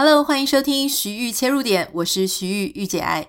Hello，欢迎收听徐玉切入点，我是徐豫御姐爱。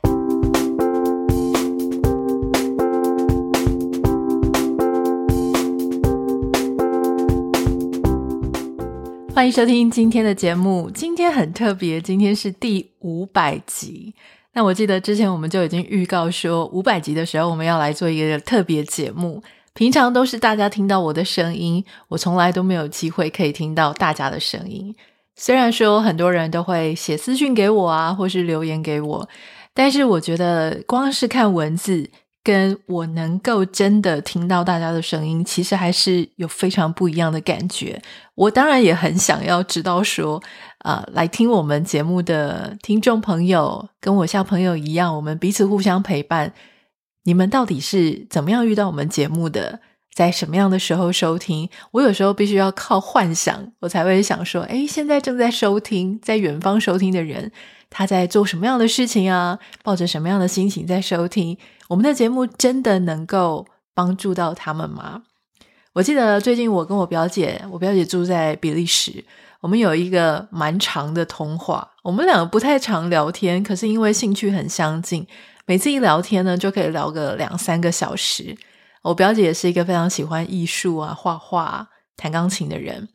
欢迎收听今天的节目，今天很特别，今天是第五百集。那我记得之前我们就已经预告说，五百集的时候我们要来做一个特别节目。平常都是大家听到我的声音，我从来都没有机会可以听到大家的声音。虽然说很多人都会写私讯给我啊，或是留言给我，但是我觉得光是看文字，跟我能够真的听到大家的声音，其实还是有非常不一样的感觉。我当然也很想要知道说，啊、来听我们节目的听众朋友，跟我像朋友一样，我们彼此互相陪伴。你们到底是怎么样遇到我们节目的？在什么样的时候收听？我有时候必须要靠幻想，我才会想说：诶，现在正在收听，在远方收听的人，他在做什么样的事情啊？抱着什么样的心情在收听？我们的节目真的能够帮助到他们吗？我记得最近我跟我表姐，我表姐住在比利时，我们有一个蛮长的通话。我们两个不太常聊天，可是因为兴趣很相近，每次一聊天呢，就可以聊个两三个小时。我表姐也是一个非常喜欢艺术啊、画画、弹钢琴的人。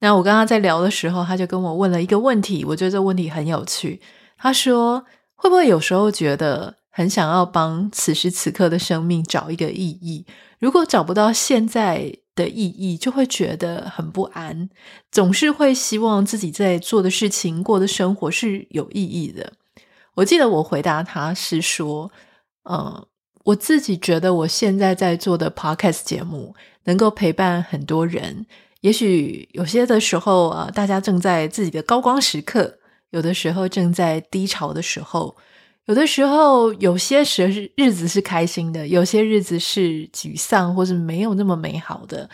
那我跟她在聊的时候，她就跟我问了一个问题，我觉得这问题很有趣。她说：“会不会有时候觉得很想要帮此时此刻的生命找一个意义？如果找不到现在的意义，就会觉得很不安，总是会希望自己在做的事情、过的生活是有意义的。”我记得我回答她是说：“嗯。”我自己觉得，我现在在做的 podcast 节目能够陪伴很多人。也许有些的时候啊，大家正在自己的高光时刻，有的时候正在低潮的时候，有的时候有些时日子是开心的，有些日子是沮丧或是没有那么美好的。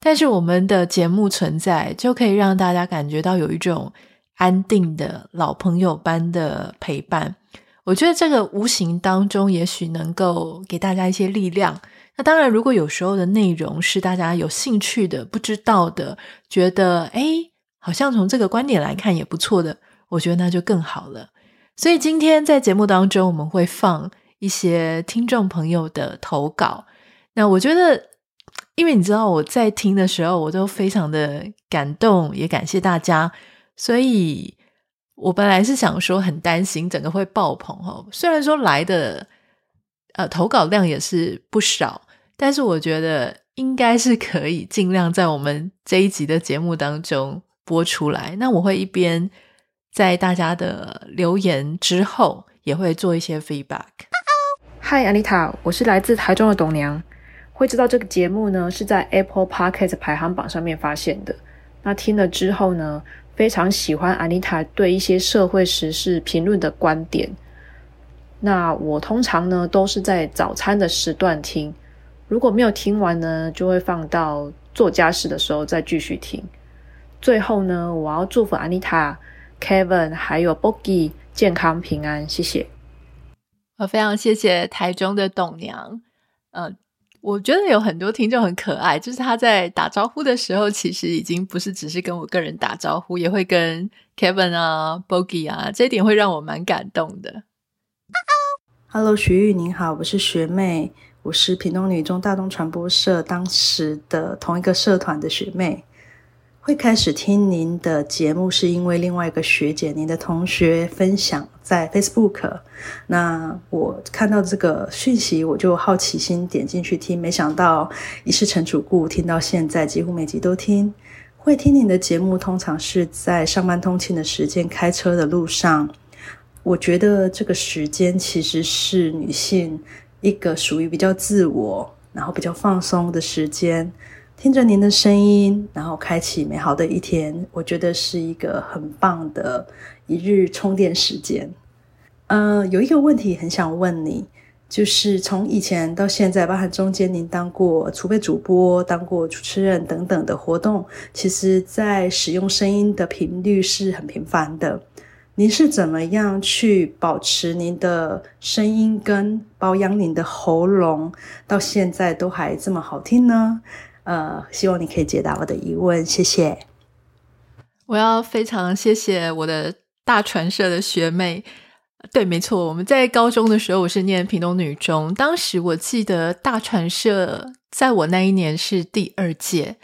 但是我们的节目存在，就可以让大家感觉到有一种安定的老朋友般的陪伴。我觉得这个无形当中，也许能够给大家一些力量。那当然，如果有时候的内容是大家有兴趣的、不知道的，觉得诶，好像从这个观点来看也不错的，我觉得那就更好了。所以今天在节目当中，我们会放一些听众朋友的投稿。那我觉得，因为你知道我在听的时候，我都非常的感动，也感谢大家，所以。我本来是想说很担心整个会爆棚哦，虽然说来的呃投稿量也是不少，但是我觉得应该是可以尽量在我们这一集的节目当中播出来。那我会一边在大家的留言之后，也会做一些 feedback。嗨，安妮塔，我是来自台中的董娘，会知道这个节目呢是在 Apple Podcast 排行榜上面发现的。那听了之后呢，非常喜欢安妮塔对一些社会时事评论的观点。那我通常呢都是在早餐的时段听，如果没有听完呢，就会放到做家事的时候再继续听。最后呢，我要祝福安妮塔、Kevin 还有 Boogie 健康平安，谢谢。我非常谢谢台中的董娘，呃我觉得有很多听众很可爱，就是他在打招呼的时候，其实已经不是只是跟我个人打招呼，也会跟 Kevin 啊、Bogi 啊，这一点会让我蛮感动的。Hello，徐玉您好，我是学妹，我是屏东女中大东传播社当时的同一个社团的学妹。会开始听您的节目，是因为另外一个学姐，您的同学分享在 Facebook。那我看到这个讯息，我就好奇心点进去听，没想到一试成主顾，听到现在几乎每集都听。会听您的节目，通常是在上班通勤的时间，开车的路上。我觉得这个时间其实是女性一个属于比较自我，然后比较放松的时间。听着您的声音，然后开启美好的一天，我觉得是一个很棒的一日充电时间。呃，有一个问题很想问你，就是从以前到现在，包含中间您当过储备主播、当过主持人等等的活动，其实在使用声音的频率是很频繁的。您是怎么样去保持您的声音跟保养您的喉咙，到现在都还这么好听呢？呃，希望你可以解答我的疑问，谢谢。我要非常谢谢我的大传社的学妹。对，没错，我们在高中的时候，我是念屏东女中。当时我记得大传社在我那一年是第二届。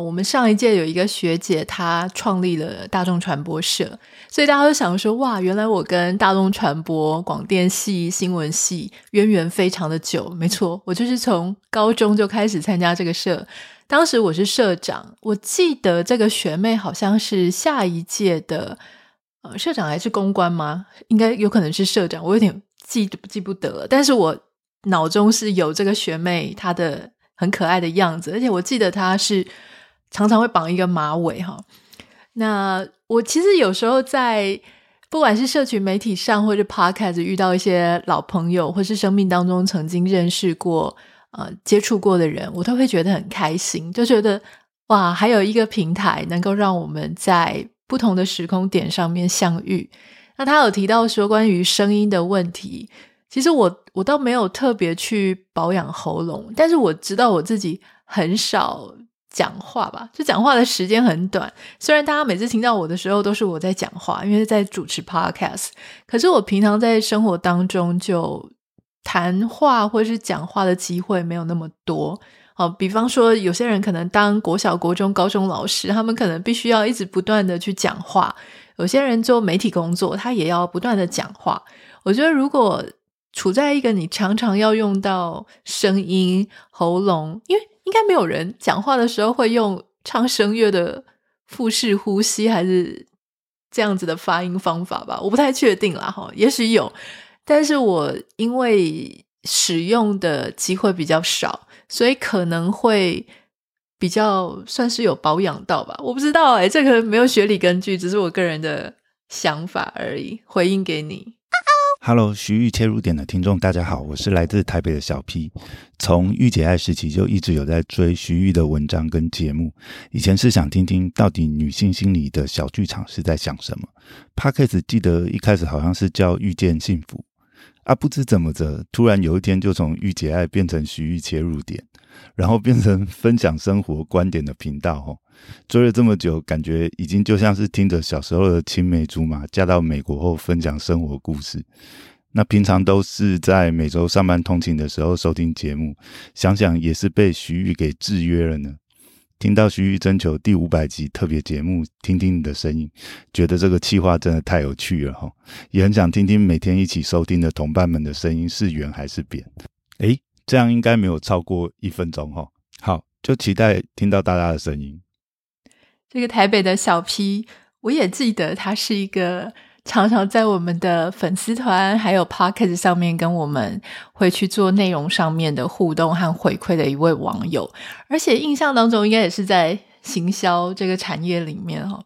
我们上一届有一个学姐，她创立了大众传播社，所以大家都想说：哇，原来我跟大众传播、广电系、新闻系渊源非常的久。没错，我就是从高中就开始参加这个社，当时我是社长。我记得这个学妹好像是下一届的。呃，社长还是公关吗？应该有可能是社长，我有点记记不得了。但是我脑中是有这个学妹，她的很可爱的样子，而且我记得她是常常会绑一个马尾哈。那我其实有时候在不管是社群媒体上，或者 Podcast 遇到一些老朋友，或是生命当中曾经认识过、呃接触过的人，我都会觉得很开心，就觉得哇，还有一个平台能够让我们在。不同的时空点上面相遇，那他有提到说关于声音的问题，其实我我倒没有特别去保养喉咙，但是我知道我自己很少讲话吧，就讲话的时间很短。虽然大家每次听到我的时候都是我在讲话，因为在主持 podcast，可是我平常在生活当中就谈话或是讲话的机会没有那么多。好，比方说，有些人可能当国小、国中、高中老师，他们可能必须要一直不断的去讲话；有些人做媒体工作，他也要不断的讲话。我觉得，如果处在一个你常常要用到声音、喉咙，因为应该没有人讲话的时候会用唱声乐的腹式呼吸，还是这样子的发音方法吧？我不太确定啦，哈，也许有，但是我因为使用的机会比较少。所以可能会比较算是有保养到吧，我不知道哎，这个没有学理根据，只是我个人的想法而已。回应给你。Hello，徐玉切入点的听众，大家好，我是来自台北的小 P。从御姐爱时期就一直有在追徐玉的文章跟节目，以前是想听听到底女性心里的小剧场是在想什么。Parkes 记得一开始好像是叫遇见幸福。啊，不知怎么着，突然有一天就从御姐爱变成徐玉切入点，然后变成分享生活观点的频道。吼，追了这么久，感觉已经就像是听着小时候的青梅竹马嫁到美国后分享生活故事。那平常都是在每周上班通勤的时候收听节目，想想也是被徐玉给制约了呢。听到徐玉征求第五百集特别节目，听听你的声音，觉得这个企划真的太有趣了哈，也很想听听每天一起收听的同伴们的声音是圆还是扁。诶，这样应该没有超过一分钟哈。好，就期待听到大家的声音。这个台北的小 P，我也记得他是一个。常常在我们的粉丝团还有 Pocket 上面跟我们会去做内容上面的互动和回馈的一位网友，而且印象当中应该也是在行销这个产业里面哈。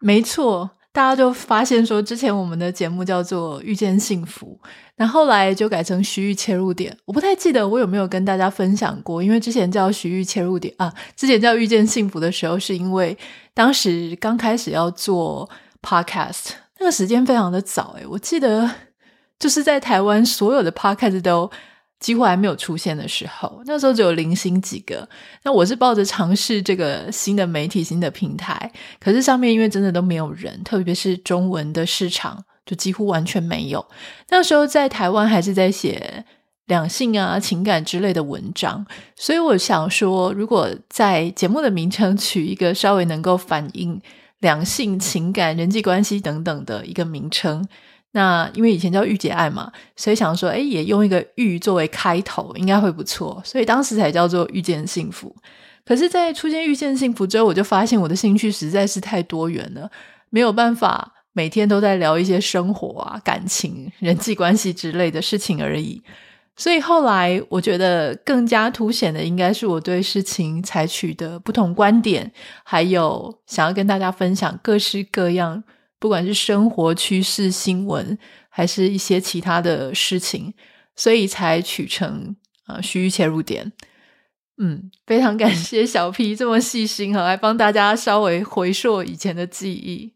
没错，大家就发现说，之前我们的节目叫做遇见幸福，那后来就改成徐玉切入点。我不太记得我有没有跟大家分享过，因为之前叫徐玉切入点啊，之前叫遇见幸福的时候，是因为当时刚开始要做 Podcast。那个时间非常的早诶，我记得就是在台湾所有的 podcast 都几乎还没有出现的时候，那时候只有零星几个。那我是抱着尝试这个新的媒体、新的平台，可是上面因为真的都没有人，特别是中文的市场就几乎完全没有。那时候在台湾还是在写两性啊、情感之类的文章，所以我想说，如果在节目的名称取一个稍微能够反映。两性情感、人际关系等等的一个名称。那因为以前叫御姐爱嘛，所以想说，哎，也用一个“御”作为开头，应该会不错。所以当时才叫做遇见幸福。可是，在出现遇见幸福之后，我就发现我的兴趣实在是太多元了，没有办法每天都在聊一些生活啊、感情、人际关系之类的事情而已。所以后来，我觉得更加凸显的应该是我对事情采取的不同观点，还有想要跟大家分享各式各样，不管是生活趋势、新闻，还是一些其他的事情，所以才取成啊虚切入点。嗯，非常感谢小 P 这么细心哈，来帮大家稍微回溯以前的记忆。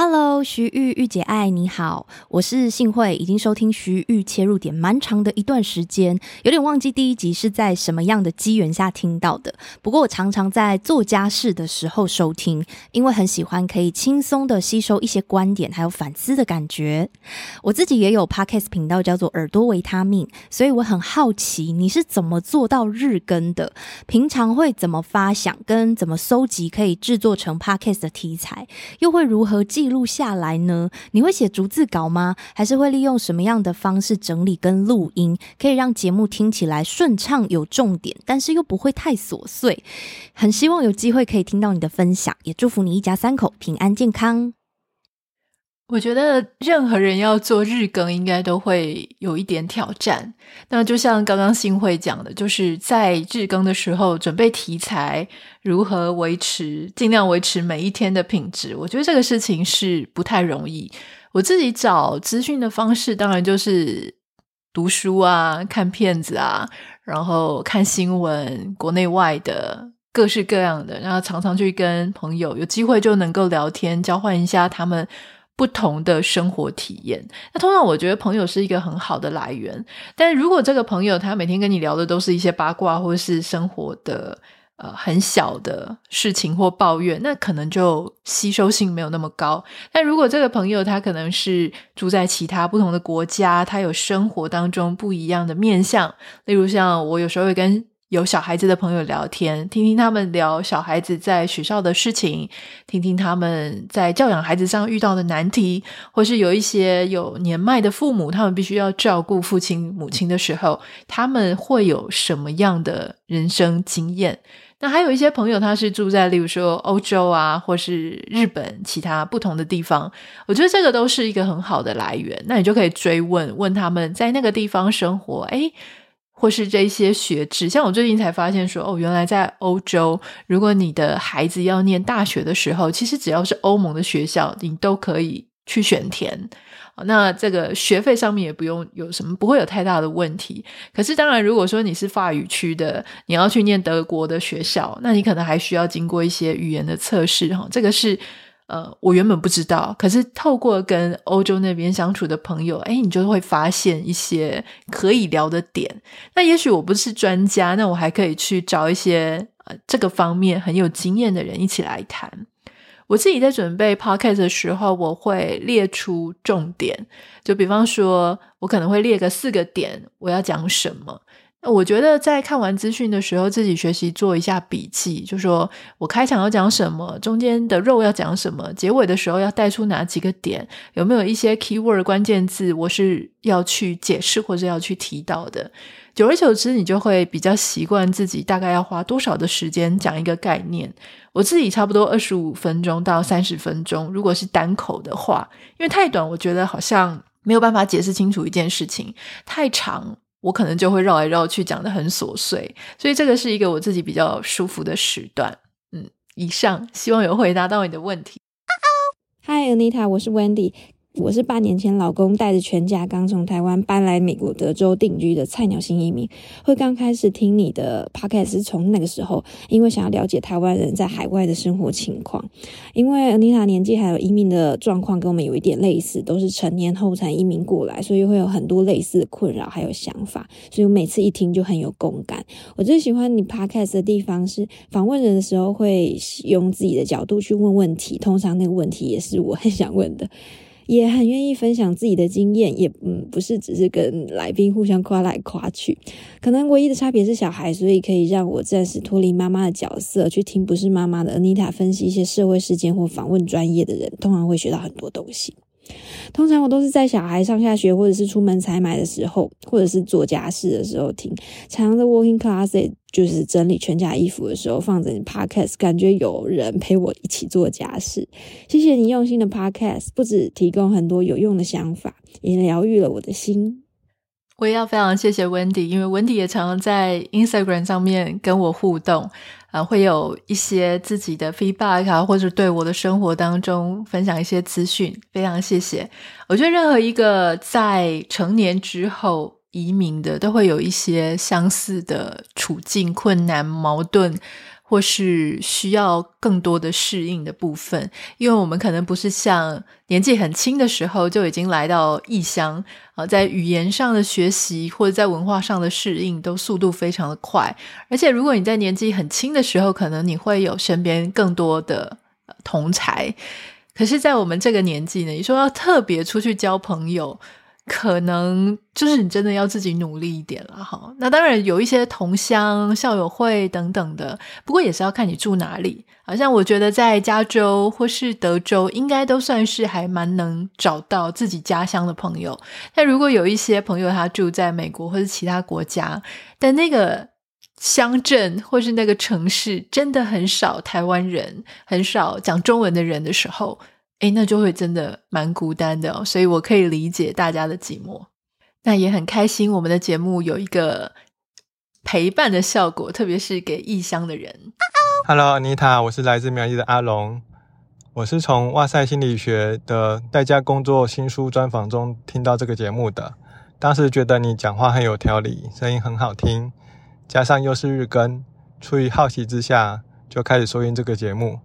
Hello，徐玉玉姐爱你好，我是幸慧，已经收听徐玉切入点蛮长的一段时间，有点忘记第一集是在什么样的机缘下听到的。不过我常常在做家事的时候收听，因为很喜欢可以轻松的吸收一些观点，还有反思的感觉。我自己也有 Podcast 频道，叫做耳朵维他命，所以我很好奇你是怎么做到日更的？平常会怎么发想，跟怎么搜集可以制作成 Podcast 的题材，又会如何记录下来呢？你会写逐字稿吗？还是会利用什么样的方式整理跟录音，可以让节目听起来顺畅有重点，但是又不会太琐碎？很希望有机会可以听到你的分享，也祝福你一家三口平安健康。我觉得任何人要做日更，应该都会有一点挑战。那就像刚刚新会讲的，就是在日更的时候准备题材，如何维持，尽量维持每一天的品质。我觉得这个事情是不太容易。我自己找资讯的方式，当然就是读书啊，看片子啊，然后看新闻，国内外的各式各样的，然后常常去跟朋友有机会就能够聊天，交换一下他们。不同的生活体验，那通常我觉得朋友是一个很好的来源。但如果这个朋友他每天跟你聊的都是一些八卦或是生活的呃很小的事情或抱怨，那可能就吸收性没有那么高。但如果这个朋友他可能是住在其他不同的国家，他有生活当中不一样的面相，例如像我有时候会跟。有小孩子的朋友聊天，听听他们聊小孩子在学校的事情，听听他们在教养孩子上遇到的难题，或是有一些有年迈的父母，他们必须要照顾父亲母亲的时候，他们会有什么样的人生经验？那还有一些朋友，他是住在例如说欧洲啊，或是日本其他不同的地方，我觉得这个都是一个很好的来源。那你就可以追问问他们在那个地方生活，诶或是这些学制，像我最近才发现说，哦，原来在欧洲，如果你的孩子要念大学的时候，其实只要是欧盟的学校，你都可以去选填。那这个学费上面也不用有什么，不会有太大的问题。可是当然，如果说你是法语区的，你要去念德国的学校，那你可能还需要经过一些语言的测试哈。这个是。呃，我原本不知道，可是透过跟欧洲那边相处的朋友，诶，你就会发现一些可以聊的点。那也许我不是专家，那我还可以去找一些呃这个方面很有经验的人一起来谈。我自己在准备 podcast 的时候，我会列出重点，就比方说，我可能会列个四个点，我要讲什么。我觉得在看完资讯的时候，自己学习做一下笔记，就说我开场要讲什么，中间的肉要讲什么，结尾的时候要带出哪几个点，有没有一些 keyword 关键字，我是要去解释或者要去提到的。久而久之，你就会比较习惯自己大概要花多少的时间讲一个概念。我自己差不多二十五分钟到三十分钟，如果是单口的话，因为太短，我觉得好像没有办法解释清楚一件事情；太长。我可能就会绕来绕去，讲的很琐碎，所以这个是一个我自己比较舒服的时段。嗯，以上希望有回答到你的问题。Hi Anita，我是 Wendy。我是八年前老公带着全家刚从台湾搬来美国德州定居的菜鸟新移民，会刚开始听你的 podcast 是从那个时候，因为想要了解台湾人在海外的生活情况。因为 Anita 年纪还有移民的状况跟我们有一点类似，都是成年后才移民过来，所以会有很多类似的困扰还有想法，所以我每次一听就很有共感。我最喜欢你 podcast 的地方是访问人的时候会用自己的角度去问问题，通常那个问题也是我很想问的。也很愿意分享自己的经验，也嗯不是只是跟来宾互相夸来夸去，可能唯一的差别是小孩，所以可以让我暂时脱离妈妈的角色，去听不是妈妈的 Anita 分析一些社会事件或访问专业的人，通常会学到很多东西。通常我都是在小孩上下学，或者是出门采买的时候，或者是做家事的时候听。常常的 working closet 就是整理全家衣服的时候，放着你 podcast，感觉有人陪我一起做家事。谢谢你用心的 podcast，不止提供很多有用的想法，也疗愈了我的心。我也要非常谢谢 Wendy，因为 Wendy 也常常在 Instagram 上面跟我互动。啊，会有一些自己的 feedback 啊，或者对我的生活当中分享一些资讯，非常谢谢。我觉得任何一个在成年之后移民的，都会有一些相似的处境、困难、矛盾，或是需要更多的适应的部分，因为我们可能不是像年纪很轻的时候就已经来到异乡啊，在语言上的学习或者在文化上的适应都速度非常的快，而且如果你在年纪很轻的时候，可能你会有身边更多的同才，可是，在我们这个年纪呢，你说要特别出去交朋友。可能就是你真的要自己努力一点了哈。那当然有一些同乡、校友会等等的，不过也是要看你住哪里。好像我觉得在加州或是德州，应该都算是还蛮能找到自己家乡的朋友。但如果有一些朋友他住在美国或是其他国家，但那个乡镇或是那个城市真的很少台湾人，很少讲中文的人的时候。诶，那就会真的蛮孤单的哦，所以我可以理解大家的寂寞。那也很开心，我们的节目有一个陪伴的效果，特别是给异乡的人。Hello，妮塔，我是来自苗栗的阿龙，我是从哇塞心理学的在家工作新书专访中听到这个节目的。当时觉得你讲话很有条理，声音很好听，加上又是日更，出于好奇之下，就开始收听这个节目。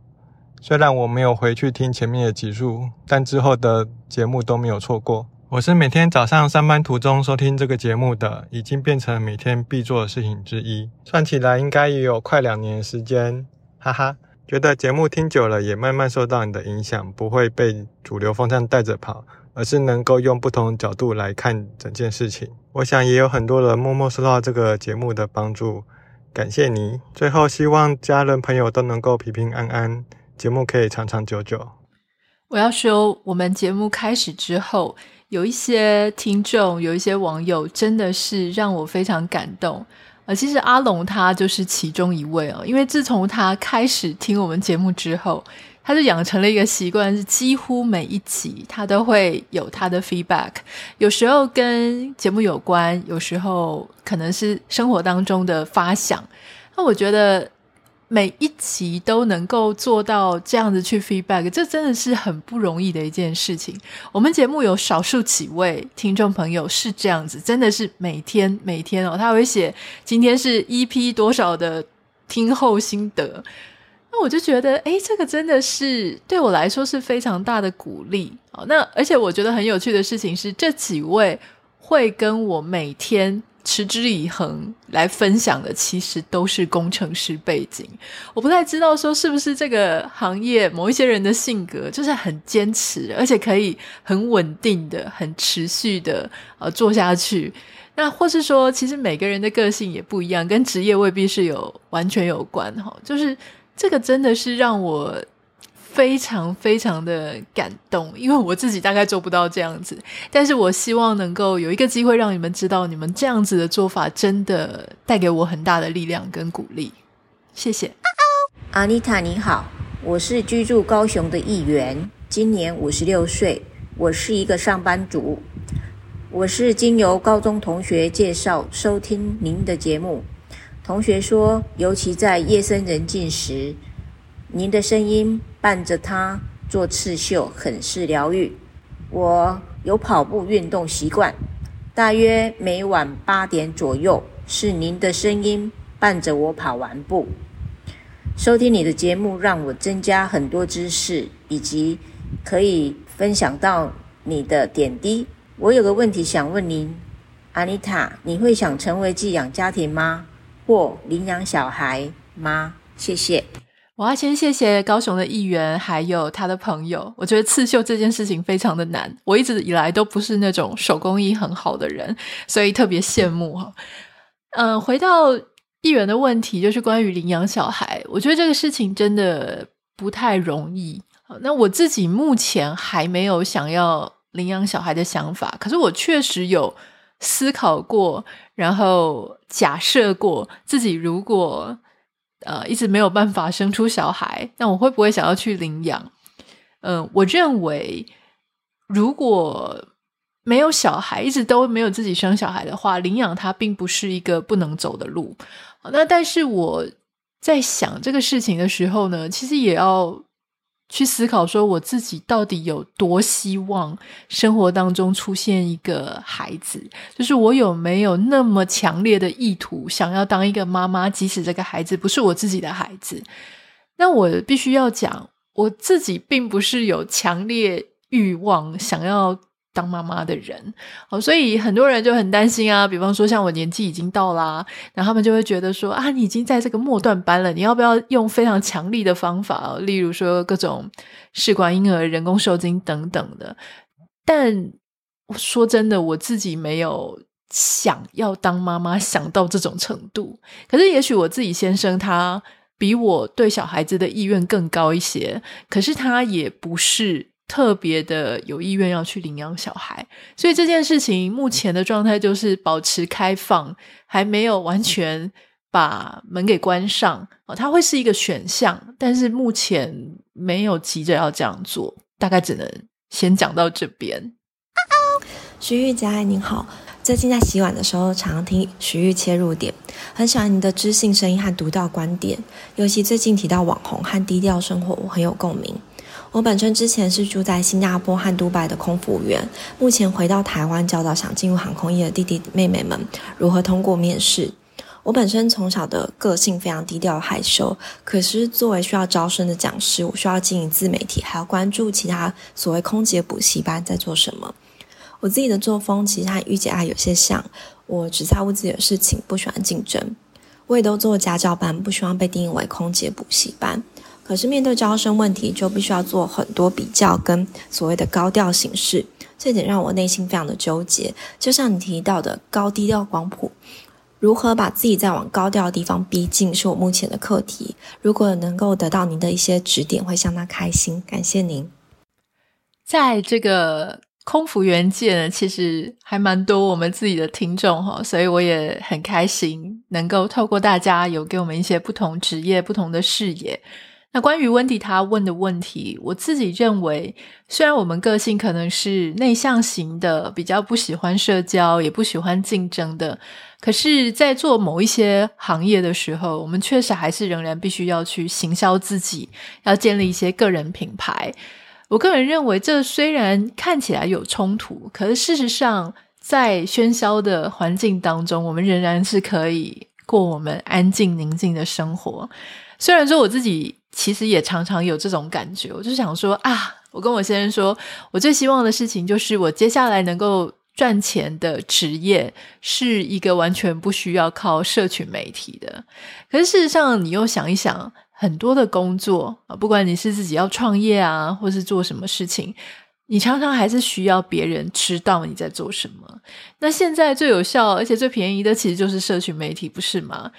虽然我没有回去听前面的集数，但之后的节目都没有错过。我是每天早上上班途中收听这个节目的，已经变成每天必做的事情之一。算起来应该也有快两年时间，哈哈。觉得节目听久了，也慢慢受到你的影响，不会被主流风向带着跑，而是能够用不同角度来看整件事情。我想也有很多人默默受到这个节目的帮助，感谢你。最后，希望家人朋友都能够平平安安。节目可以长长久久。我要说，我们节目开始之后，有一些听众，有一些网友，真的是让我非常感动。呃，其实阿龙他就是其中一位哦，因为自从他开始听我们节目之后，他就养成了一个习惯，是几乎每一集他都会有他的 feedback，有时候跟节目有关，有时候可能是生活当中的发想。那我觉得。每一集都能够做到这样子去 feedback，这真的是很不容易的一件事情。我们节目有少数几位听众朋友是这样子，真的是每天每天哦，他会写今天是 EP 多少的听后心得。那我就觉得，诶，这个真的是对我来说是非常大的鼓励。哦，那而且我觉得很有趣的事情是，这几位会跟我每天。持之以恒来分享的，其实都是工程师背景。我不太知道说是不是这个行业某一些人的性格就是很坚持，而且可以很稳定的、很持续的呃做下去。那或是说，其实每个人的个性也不一样，跟职业未必是有完全有关哈。就是这个真的是让我。非常非常的感动，因为我自己大概做不到这样子，但是我希望能够有一个机会让你们知道，你们这样子的做法真的带给我很大的力量跟鼓励。谢谢。阿妮塔你好，我是居住高雄的议员，今年五十六岁，我是一个上班族。我是经由高中同学介绍收听您的节目，同学说，尤其在夜深人静时。您的声音伴着他做刺绣，很是疗愈。我有跑步运动习惯，大约每晚八点左右，是您的声音伴着我跑完步。收听你的节目，让我增加很多知识，以及可以分享到你的点滴。我有个问题想问您，阿妮塔，你会想成为寄养家庭吗？或领养小孩吗？谢谢。我要先谢谢高雄的议员，还有他的朋友。我觉得刺绣这件事情非常的难，我一直以来都不是那种手工艺很好的人，所以特别羡慕哈。嗯，回到议员的问题，就是关于领养小孩，我觉得这个事情真的不太容易。那我自己目前还没有想要领养小孩的想法，可是我确实有思考过，然后假设过自己如果。呃，一直没有办法生出小孩，那我会不会想要去领养？嗯、我认为如果没有小孩，一直都没有自己生小孩的话，领养它并不是一个不能走的路。那但是我在想这个事情的时候呢，其实也要去思考说，我自己到底有多希望生活当中出现一个孩子，就是我有没有那么强烈的意图想要当一个妈妈，即使这个孩子不是我自己的孩子。那我必须要讲，我自己并不是有强烈欲望想要。当妈妈的人，哦，所以很多人就很担心啊。比方说，像我年纪已经到啦，然后他们就会觉得说啊，你已经在这个末段班了，你要不要用非常强力的方法，例如说各种试管婴儿、人工受精等等的。但说真的，我自己没有想要当妈妈，想到这种程度。可是，也许我自己先生他比我对小孩子的意愿更高一些，可是他也不是。特别的有意愿要去领养小孩，所以这件事情目前的状态就是保持开放，还没有完全把门给关上。哦，它会是一个选项，但是目前没有急着要这样做，大概只能先讲到这边。徐玉佳，您好，最近在洗碗的时候常常听徐玉切入点，很喜欢您的知性声音和独到观点，尤其最近提到网红和低调生活，我很有共鸣。我本身之前是住在新加坡和杜拜的空服员，目前回到台湾教导想进入航空业的弟弟妹妹们如何通过面试。我本身从小的个性非常低调害羞，可是作为需要招生的讲师，我需要经营自媒体，还要关注其他所谓空姐补习班在做什么。我自己的作风其实和御姐爱有些像，我只在乎自己的事情，不喜欢竞争。我也都做家教班，不希望被定义为空姐补习班。可是面对招生问题，就必须要做很多比较跟所谓的高调形式，这点让我内心非常的纠结。就像你提到的高低调广谱，如何把自己再往高调的地方逼近，是我目前的课题。如果能够得到您的一些指点，会相当开心。感谢您。在这个空服员界呢，其实还蛮多我们自己的听众哈，所以我也很开心能够透过大家有给我们一些不同职业、不同的视野。那关于温迪他问的问题，我自己认为，虽然我们个性可能是内向型的，比较不喜欢社交，也不喜欢竞争的，可是，在做某一些行业的时候，我们确实还是仍然必须要去行销自己，要建立一些个人品牌。我个人认为，这虽然看起来有冲突，可是事实上，在喧嚣的环境当中，我们仍然是可以过我们安静宁静的生活。虽然说我自己。其实也常常有这种感觉，我就想说啊，我跟我先生说，我最希望的事情就是我接下来能够赚钱的职业是一个完全不需要靠社群媒体的。可是事实上，你又想一想，很多的工作啊，不管你是自己要创业啊，或是做什么事情，你常常还是需要别人知道你在做什么。那现在最有效而且最便宜的，其实就是社群媒体，不是吗？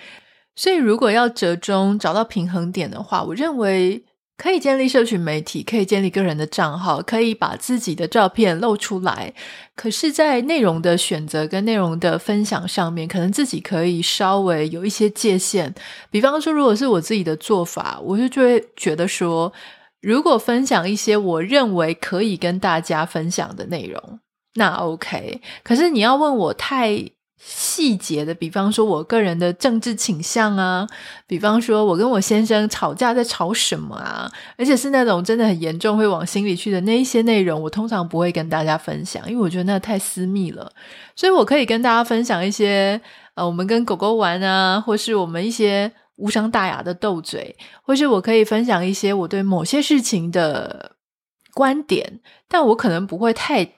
所以，如果要折中找到平衡点的话，我认为可以建立社群媒体，可以建立个人的账号，可以把自己的照片露出来。可是，在内容的选择跟内容的分享上面，可能自己可以稍微有一些界限。比方说，如果是我自己的做法，我就就会觉得说，如果分享一些我认为可以跟大家分享的内容，那 OK。可是你要问我太细节的，比方说我个人的政治倾向啊，比方说我跟我先生吵架在吵什么啊，而且是那种真的很严重会往心里去的那一些内容，我通常不会跟大家分享，因为我觉得那太私密了。所以我可以跟大家分享一些，呃，我们跟狗狗玩啊，或是我们一些无伤大雅的斗嘴，或是我可以分享一些我对某些事情的观点，但我可能不会太。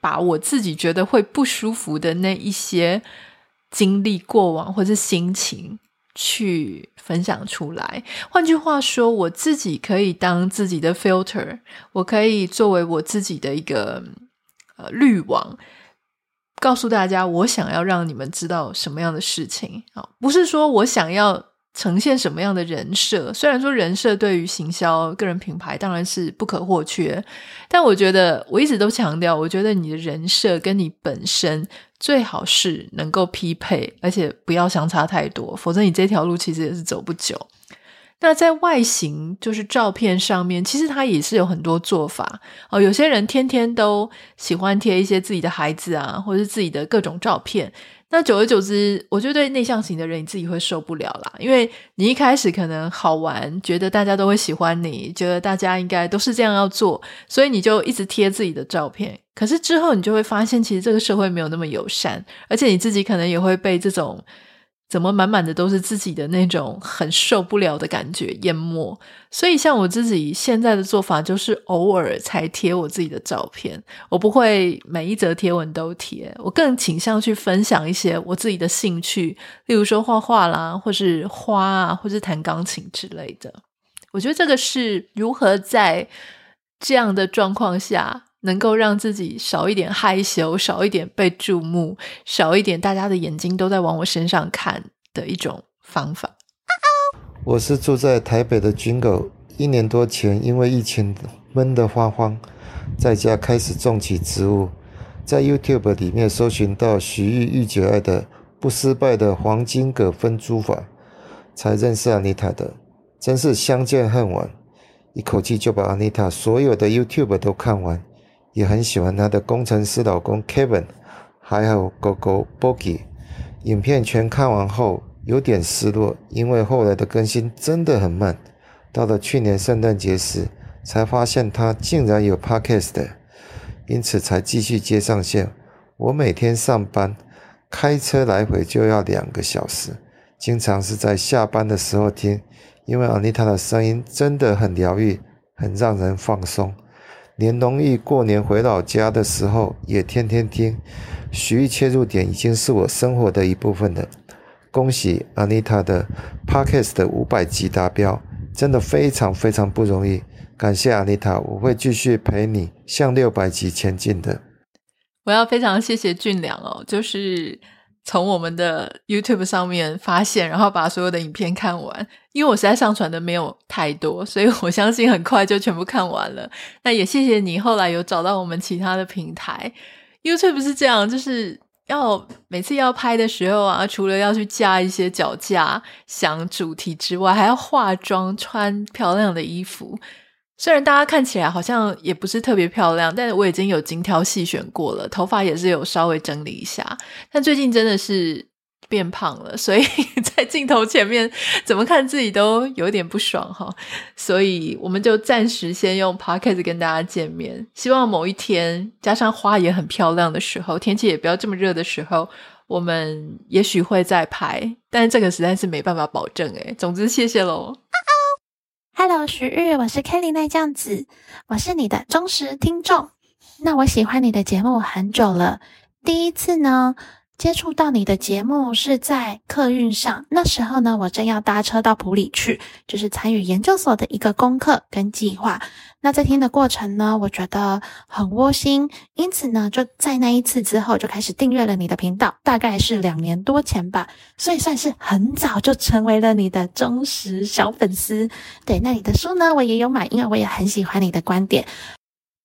把我自己觉得会不舒服的那一些经历、过往或者心情去分享出来。换句话说，我自己可以当自己的 filter，我可以作为我自己的一个呃滤网，告诉大家我想要让你们知道什么样的事情啊，不是说我想要。呈现什么样的人设？虽然说人设对于行销个人品牌当然是不可或缺，但我觉得我一直都强调，我觉得你的人设跟你本身最好是能够匹配，而且不要相差太多，否则你这条路其实也是走不久。那在外形，就是照片上面，其实它也是有很多做法哦。有些人天天都喜欢贴一些自己的孩子啊，或者是自己的各种照片。那久而久之，我觉得对内向型的人，你自己会受不了啦，因为你一开始可能好玩，觉得大家都会喜欢你，觉得大家应该都是这样要做，所以你就一直贴自己的照片。可是之后，你就会发现，其实这个社会没有那么友善，而且你自己可能也会被这种。怎么满满的都是自己的那种很受不了的感觉淹没，所以像我自己现在的做法就是偶尔才贴我自己的照片，我不会每一则贴文都贴，我更倾向去分享一些我自己的兴趣，例如说画画啦，或是花啊，或是弹钢琴之类的。我觉得这个是如何在这样的状况下。能够让自己少一点害羞，少一点被注目，少一点大家的眼睛都在往我身上看的一种方法。我是住在台北的军狗一年多前因为疫情闷得发慌，在家开始种起植物，在 YouTube 里面搜寻到徐玉玉姐爱的不失败的黄金葛分株法，才认识 Anita 的，真是相见恨晚，一口气就把 Anita 所有的 YouTube 都看完。也很喜欢她的工程师老公 Kevin，还有狗狗 Bogi。影片全看完后有点失落，因为后来的更新真的很慢。到了去年圣诞节时，才发现他竟然有 Podcast，因此才继续接上线。我每天上班开车来回就要两个小时，经常是在下班的时候听，因为 Anita 的声音真的很疗愈，很让人放松。连农历过年回老家的时候，也天天听。徐玉切入点已经是我生活的一部分了。恭喜 Anita 的 Podcast 的五百集达标，真的非常非常不容易。感谢 Anita，我会继续陪你向六百集前进的。我要非常谢谢俊良哦，就是。从我们的 YouTube 上面发现，然后把所有的影片看完。因为我实在上传的没有太多，所以我相信很快就全部看完了。那也谢谢你后来有找到我们其他的平台。YouTube 是这样，就是要每次要拍的时候啊，除了要去架一些脚架、想主题之外，还要化妆、穿漂亮的衣服。虽然大家看起来好像也不是特别漂亮，但是我已经有精挑细选过了，头发也是有稍微整理一下。但最近真的是变胖了，所以在镜头前面怎么看自己都有点不爽哈。所以我们就暂时先用 p o c a s t 跟大家见面。希望某一天，加上花也很漂亮的时候，天气也不要这么热的时候，我们也许会再拍。但这个实在是没办法保证诶。总之，谢谢喽。Hello，徐玉，我是 Kelly 奈酱子，我是你的忠实听众。那我喜欢你的节目很久了，第一次呢接触到你的节目是在客运上，那时候呢我正要搭车到埔里去，就是参与研究所的一个功课跟计划。那在听的过程呢，我觉得很窝心，因此呢就在那一次之后就开始订阅了你的频道，大概是两年多前吧，所以算是很早就成为了你的忠实小粉丝。对，那你的书呢我也有买，因为我也很喜欢你的观点。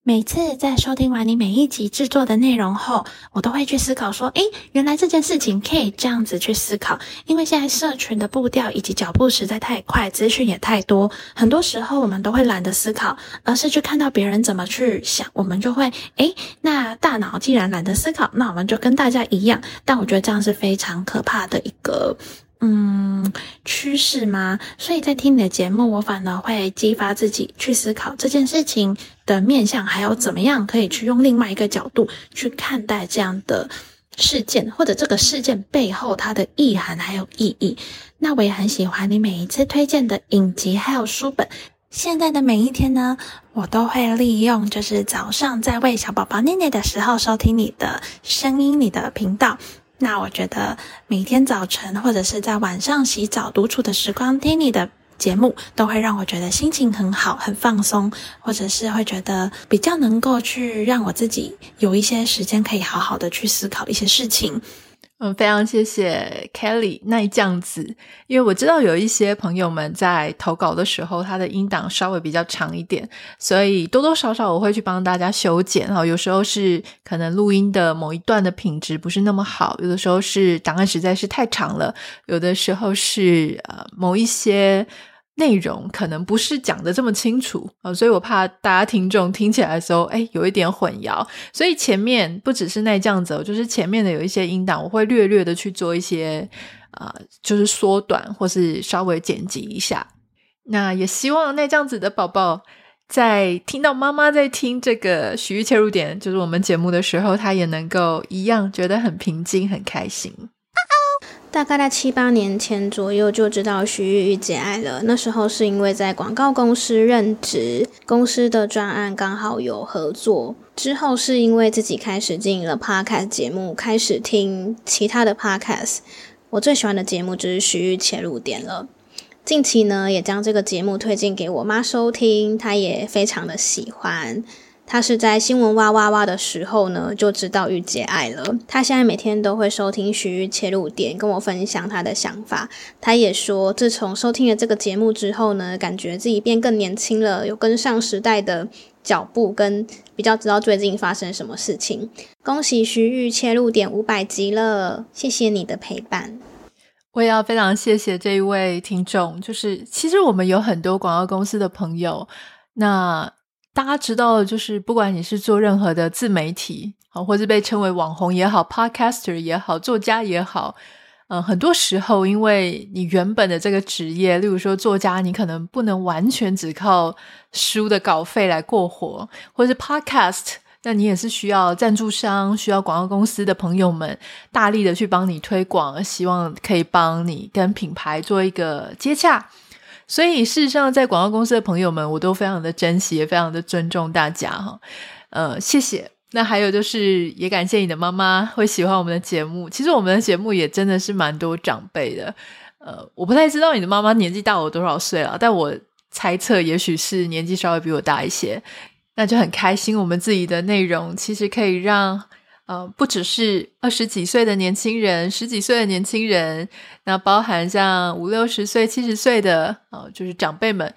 每次在收听完你每一集制作的内容后，我都会去思考说，诶，原来这件事情可以这样子去思考。因为现在社群的步调以及脚步实在太快，资讯也太多，很多时候我们都会懒得思考，而是去看到别人怎么去想，我们就会，诶，那大脑既然懒得思考，那我们就跟大家一样。但我觉得这样是非常可怕的一个。嗯，趋势吗？所以在听你的节目，我反而会激发自己去思考这件事情的面向，还有怎么样可以去用另外一个角度去看待这样的事件，或者这个事件背后它的意涵还有意义。那我也很喜欢你每一次推荐的影集还有书本。现在的每一天呢，我都会利用就是早上在喂小宝宝奶奶的时候收听你的声音，你的频道。那我觉得每天早晨或者是在晚上洗澡独处的时光听你的节目，都会让我觉得心情很好、很放松，或者是会觉得比较能够去让我自己有一些时间可以好好的去思考一些事情。嗯，非常谢谢 Kelly 那这样子，因为我知道有一些朋友们在投稿的时候，他的音档稍微比较长一点，所以多多少少我会去帮大家修剪哈。有时候是可能录音的某一段的品质不是那么好，有的时候是档案实在是太长了，有的时候是呃某一些内容可能不是讲的这么清楚啊，所以我怕大家听众听起来的时候，哎，有一点混淆。所以前面不只是那这样子，哦就是前面的有一些音档，我会略略的去做一些啊、呃，就是缩短或是稍微剪辑一下。那也希望那这样子的宝宝，在听到妈妈在听这个徐玉切入点，就是我们节目的时候，他也能够一样觉得很平静、很开心。大概在七八年前左右就知道徐豫御姐爱了。那时候是因为在广告公司任职，公司的专案刚好有合作。之后是因为自己开始经营了 podcast 节目，开始听其他的 podcast。我最喜欢的节目就是徐玉切入点了。近期呢，也将这个节目推荐给我妈收听，她也非常的喜欢。他是在新闻哇哇哇的时候呢，就知道玉姐爱了。他现在每天都会收听徐玉切入点，跟我分享他的想法。他也说，自从收听了这个节目之后呢，感觉自己变更年轻了，有跟上时代的脚步，跟比较知道最近发生什么事情。恭喜徐玉切入点五百集了，谢谢你的陪伴。我也要非常谢谢这一位听众，就是其实我们有很多广告公司的朋友，那。大家知道就是，不管你是做任何的自媒体，好，或是被称为网红也好，podcaster 也好，作家也好，嗯、很多时候，因为你原本的这个职业，例如说作家，你可能不能完全只靠书的稿费来过活，或是 podcast，那你也是需要赞助商、需要广告公司的朋友们大力的去帮你推广，希望可以帮你跟品牌做一个接洽。所以，事实上，在广告公司的朋友们，我都非常的珍惜，也非常的尊重大家哈。呃，谢谢。那还有就是，也感谢你的妈妈会喜欢我们的节目。其实，我们的节目也真的是蛮多长辈的。呃，我不太知道你的妈妈年纪大我多少岁了，但我猜测，也许是年纪稍微比我大一些。那就很开心，我们自己的内容其实可以让。呃，不只是二十几岁的年轻人，十几岁的年轻人，那包含像五六十岁、七十岁的，呃，就是长辈们，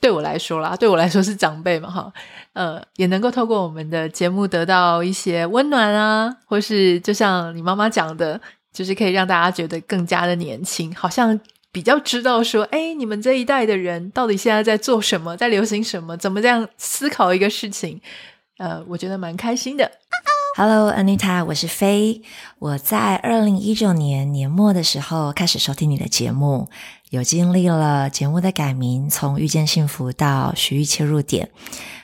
对我来说啦，对我来说是长辈嘛，哈，呃，也能够透过我们的节目得到一些温暖啊，或是就像你妈妈讲的，就是可以让大家觉得更加的年轻，好像比较知道说，哎，你们这一代的人到底现在在做什么，在流行什么，怎么这样思考一个事情，呃，我觉得蛮开心的。Hello, Anita，我是飞。我在二零一九年年末的时候开始收听你的节目，有经历了节目的改名，从遇见幸福到徐豫切入点。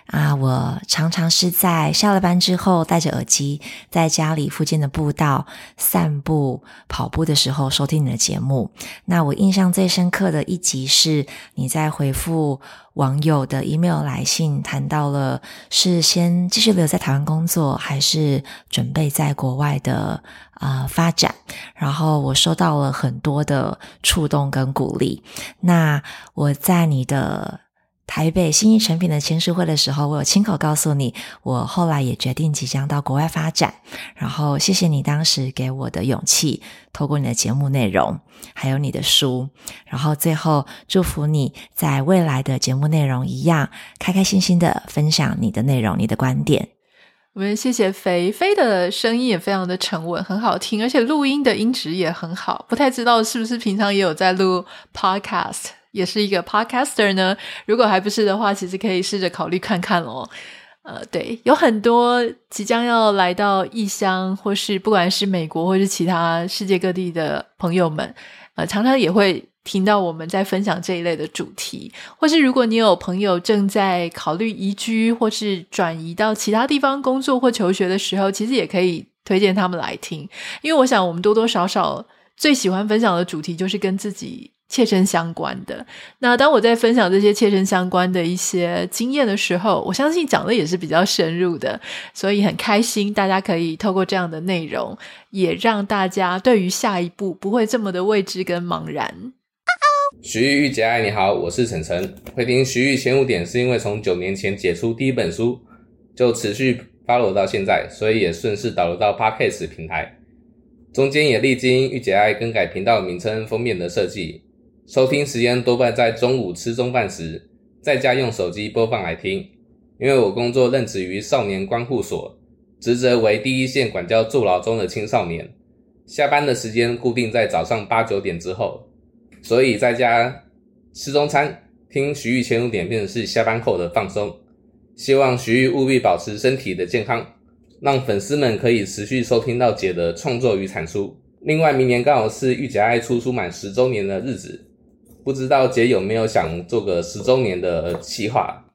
啊，我常常是在下了班之后，戴着耳机，在家里附近的步道散步、跑步的时候收听你的节目。那我印象最深刻的一集是你在回复网友的 email 来信，谈到了是先继续留在台湾工作，还是准备在国外的啊、发展。然后我收到了很多的触动跟鼓励。那我在你的。台北新艺成品的签书会的时候，我有亲口告诉你，我后来也决定即将到国外发展。然后谢谢你当时给我的勇气，透过你的节目内容，还有你的书。然后最后祝福你在未来的节目内容一样，开开心心的分享你的内容、你的观点。我们谢谢肥肥的声音也非常的沉稳，很好听，而且录音的音质也很好。不太知道是不是平常也有在录 podcast。也是一个 podcaster 呢。如果还不是的话，其实可以试着考虑看看哦。呃，对，有很多即将要来到异乡，或是不管是美国或是其他世界各地的朋友们，呃，常常也会听到我们在分享这一类的主题。或是如果你有朋友正在考虑移居或是转移到其他地方工作或求学的时候，其实也可以推荐他们来听，因为我想我们多多少少最喜欢分享的主题就是跟自己。切身相关的。那当我在分享这些切身相关的一些经验的时候，我相信讲的也是比较深入的，所以很开心大家可以透过这样的内容，也让大家对于下一步不会这么的未知跟茫然。徐玉玉姐爱你好，我是晨晨。会听徐玉前五点是因为从九年前解出第一本书，就持续 follow 到现在，所以也顺势导入到 Podcast 平台，中间也历经玉姐爱更改频道名称、封面的设计。收听时间多半在中午吃中饭时，在家用手机播放来听。因为我工作任职于少年关护所，职责为第一线管教坐牢中的青少年。下班的时间固定在早上八九点之后，所以在家吃中餐听徐玉前入点变成是下班后的放松。希望徐玉务必保持身体的健康，让粉丝们可以持续收听到姐的创作与产出。另外，明年刚好是玉姐爱出书满十周年的日子，不知道姐有没有想做个十周年的计划？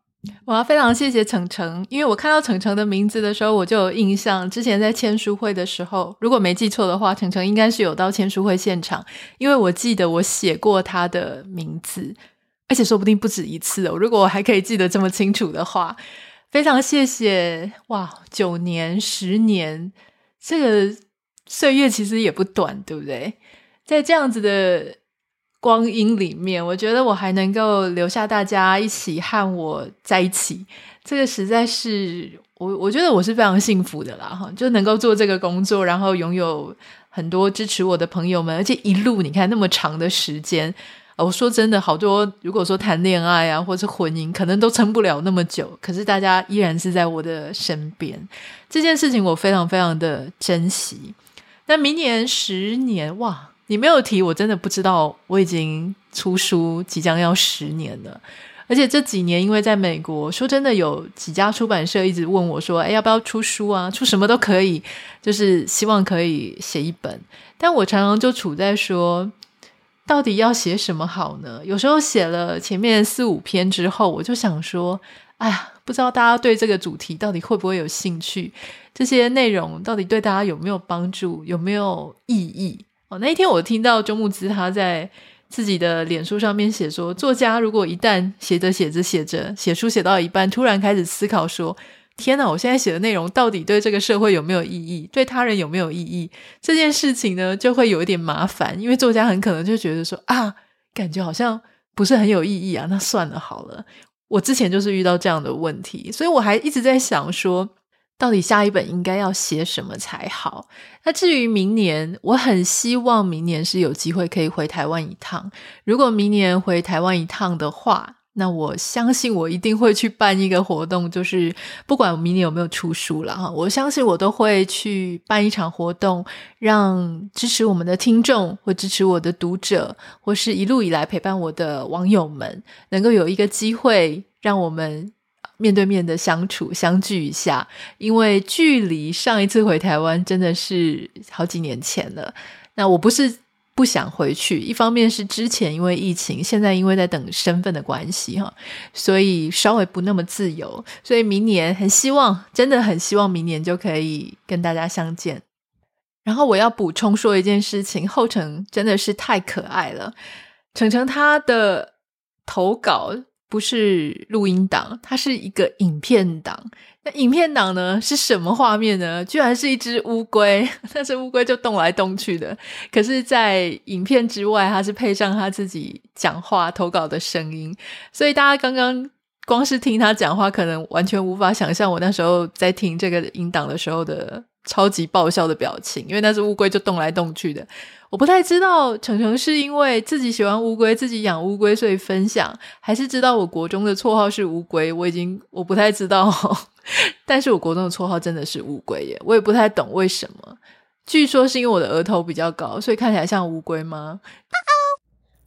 我要非常谢谢程程，因为我看到程程的名字的时候，我就有印象。之前在签书会的时候，如果没记错的话，程程应该是有到签书会现场，因为我记得我写过他的名字，而且说不定不止一次哦。如果我还可以记得这么清楚的话，非常谢谢哇！九年、十年，这个岁月其实也不短，对不对？在这样子的。光阴里面，我觉得我还能够留下大家一起和我在一起，这个实在是我我觉得我是非常幸福的啦哈，就能够做这个工作，然后拥有很多支持我的朋友们，而且一路你看那么长的时间，我说真的，好多如果说谈恋爱啊，或是婚姻，可能都撑不了那么久，可是大家依然是在我的身边，这件事情我非常非常的珍惜。那明年十年哇！你没有提，我真的不知道我已经出书即将要十年了。而且这几年因为在美国，说真的，有几家出版社一直问我说：“哎，要不要出书啊？出什么都可以，就是希望可以写一本。”但我常常就处在说，到底要写什么好呢？有时候写了前面四五篇之后，我就想说：“哎呀，不知道大家对这个主题到底会不会有兴趣？这些内容到底对大家有没有帮助？有没有意义？”哦，那一天我听到周牧之他在自己的脸书上面写说，作家如果一旦写着写着写着写书写到一半，突然开始思考说，天哪，我现在写的内容到底对这个社会有没有意义，对他人有没有意义？这件事情呢，就会有一点麻烦，因为作家很可能就觉得说啊，感觉好像不是很有意义啊，那算了好了。我之前就是遇到这样的问题，所以我还一直在想说。到底下一本应该要写什么才好？那至于明年，我很希望明年是有机会可以回台湾一趟。如果明年回台湾一趟的话，那我相信我一定会去办一个活动，就是不管明年有没有出书了哈，我相信我都会去办一场活动，让支持我们的听众或支持我的读者，或是一路以来陪伴我的网友们，能够有一个机会，让我们。面对面的相处，相聚一下，因为距离上一次回台湾真的是好几年前了。那我不是不想回去，一方面是之前因为疫情，现在因为在等身份的关系哈，所以稍微不那么自由。所以明年很希望，真的很希望明年就可以跟大家相见。然后我要补充说一件事情，后程真的是太可爱了，程程他的投稿。不是录音档，它是一个影片档。那影片档呢，是什么画面呢？居然是一只乌龟，但是乌龟就动来动去的。可是，在影片之外，它是配上他自己讲话投稿的声音，所以大家刚刚光是听他讲话，可能完全无法想象我那时候在听这个音档的时候的超级爆笑的表情，因为那只乌龟就动来动去的。我不太知道程程是因为自己喜欢乌龟，自己养乌龟，所以分享，还是知道我国中的绰号是乌龟？我已经我不太知道，但是我国中的绰号真的是乌龟耶，我也不太懂为什么。据说是因为我的额头比较高，所以看起来像乌龟吗？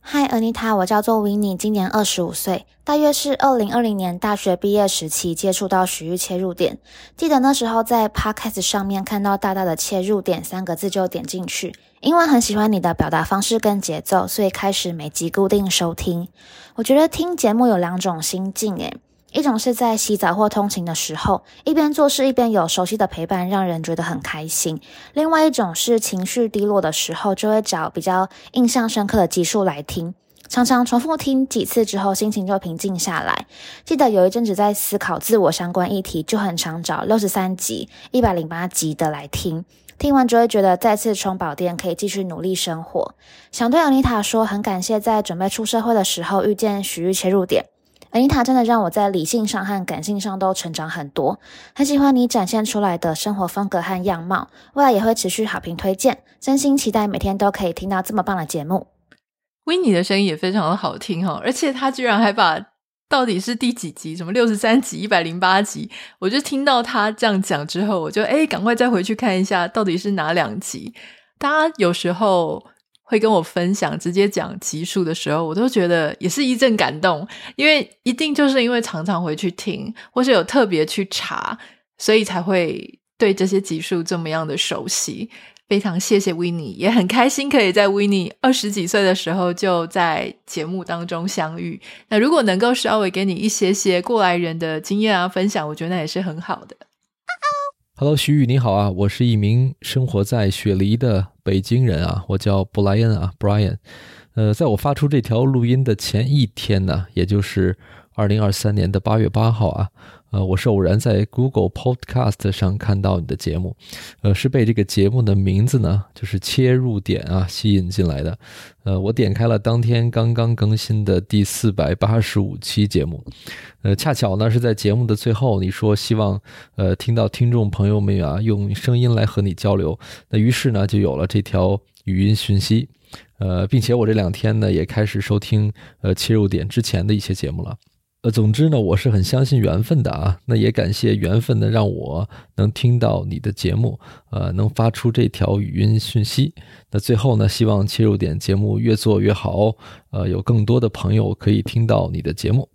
嗨，Anita，我叫做 Winnie，今年二十五岁，大约是二零二零年大学毕业时期接触到徐玉切入点。记得那时候在 Podcast 上面看到大大的“切入点”三个字就点进去，因为很喜欢你的表达方式跟节奏，所以开始每集固定收听。我觉得听节目有两种心境，诶。一种是在洗澡或通勤的时候，一边做事一边有熟悉的陪伴，让人觉得很开心；另外一种是情绪低落的时候，就会找比较印象深刻的集数来听，常常重复听几次之后，心情就平静下来。记得有一阵子在思考自我相关议题，就很常找六十三集、一百零八集的来听，听完就会觉得再次充饱电，可以继续努力生活。想对 Anita 说，很感谢在准备出社会的时候遇见徐玉切入点。安妮塔真的让我在理性上和感性上都成长很多，很喜欢你展现出来的生活风格和样貌，未来也会持续好评推荐，真心期待每天都可以听到这么棒的节目。维尼的声音也非常的好听哈，而且他居然还把到底是第几集，什么六十三集、一百零八集，我就听到他这样讲之后，我就诶赶快再回去看一下到底是哪两集。大家有时候。会跟我分享，直接讲集数的时候，我都觉得也是一阵感动，因为一定就是因为常常回去听，或是有特别去查，所以才会对这些集数这么样的熟悉。非常谢谢 Winnie，也很开心可以在 Winnie 二十几岁的时候就在节目当中相遇。那如果能够稍微给你一些些过来人的经验啊分享，我觉得那也是很好的。Hello，徐宇你好啊，我是一名生活在雪梨的北京人啊，我叫布莱恩啊，Brian。呃，在我发出这条录音的前一天呢，也就是二零二三年的八月八号啊。呃，我是偶然在 Google Podcast 上看到你的节目，呃，是被这个节目的名字呢，就是切入点啊吸引进来的。呃，我点开了当天刚刚更新的第四百八十五期节目，呃，恰巧呢是在节目的最后，你说希望呃听到听众朋友们啊用声音来和你交流，那于是呢就有了这条语音讯息，呃，并且我这两天呢也开始收听呃切入点之前的一些节目了。呃，总之呢，我是很相信缘分的啊。那也感谢缘分呢，让我能听到你的节目，呃，能发出这条语音讯息。那最后呢，希望切入点节目越做越好，呃，有更多的朋友可以听到你的节目。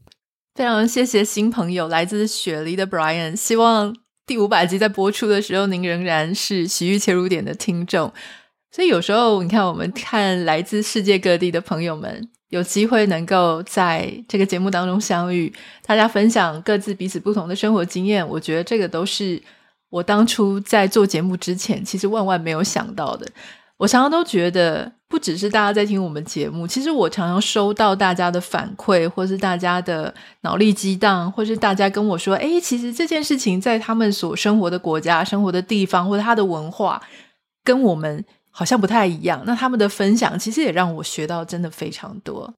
非常谢谢新朋友，来自雪梨的 Brian。希望第五百集在播出的时候，您仍然是洗浴切入点的听众。所以有时候你看，我们看来自世界各地的朋友们。有机会能够在这个节目当中相遇，大家分享各自彼此不同的生活经验，我觉得这个都是我当初在做节目之前，其实万万没有想到的。我常常都觉得，不只是大家在听我们节目，其实我常常收到大家的反馈，或是大家的脑力激荡，或是大家跟我说：“诶，其实这件事情在他们所生活的国家、生活的地方，或者他的文化，跟我们。”好像不太一样。那他们的分享其实也让我学到真的非常多。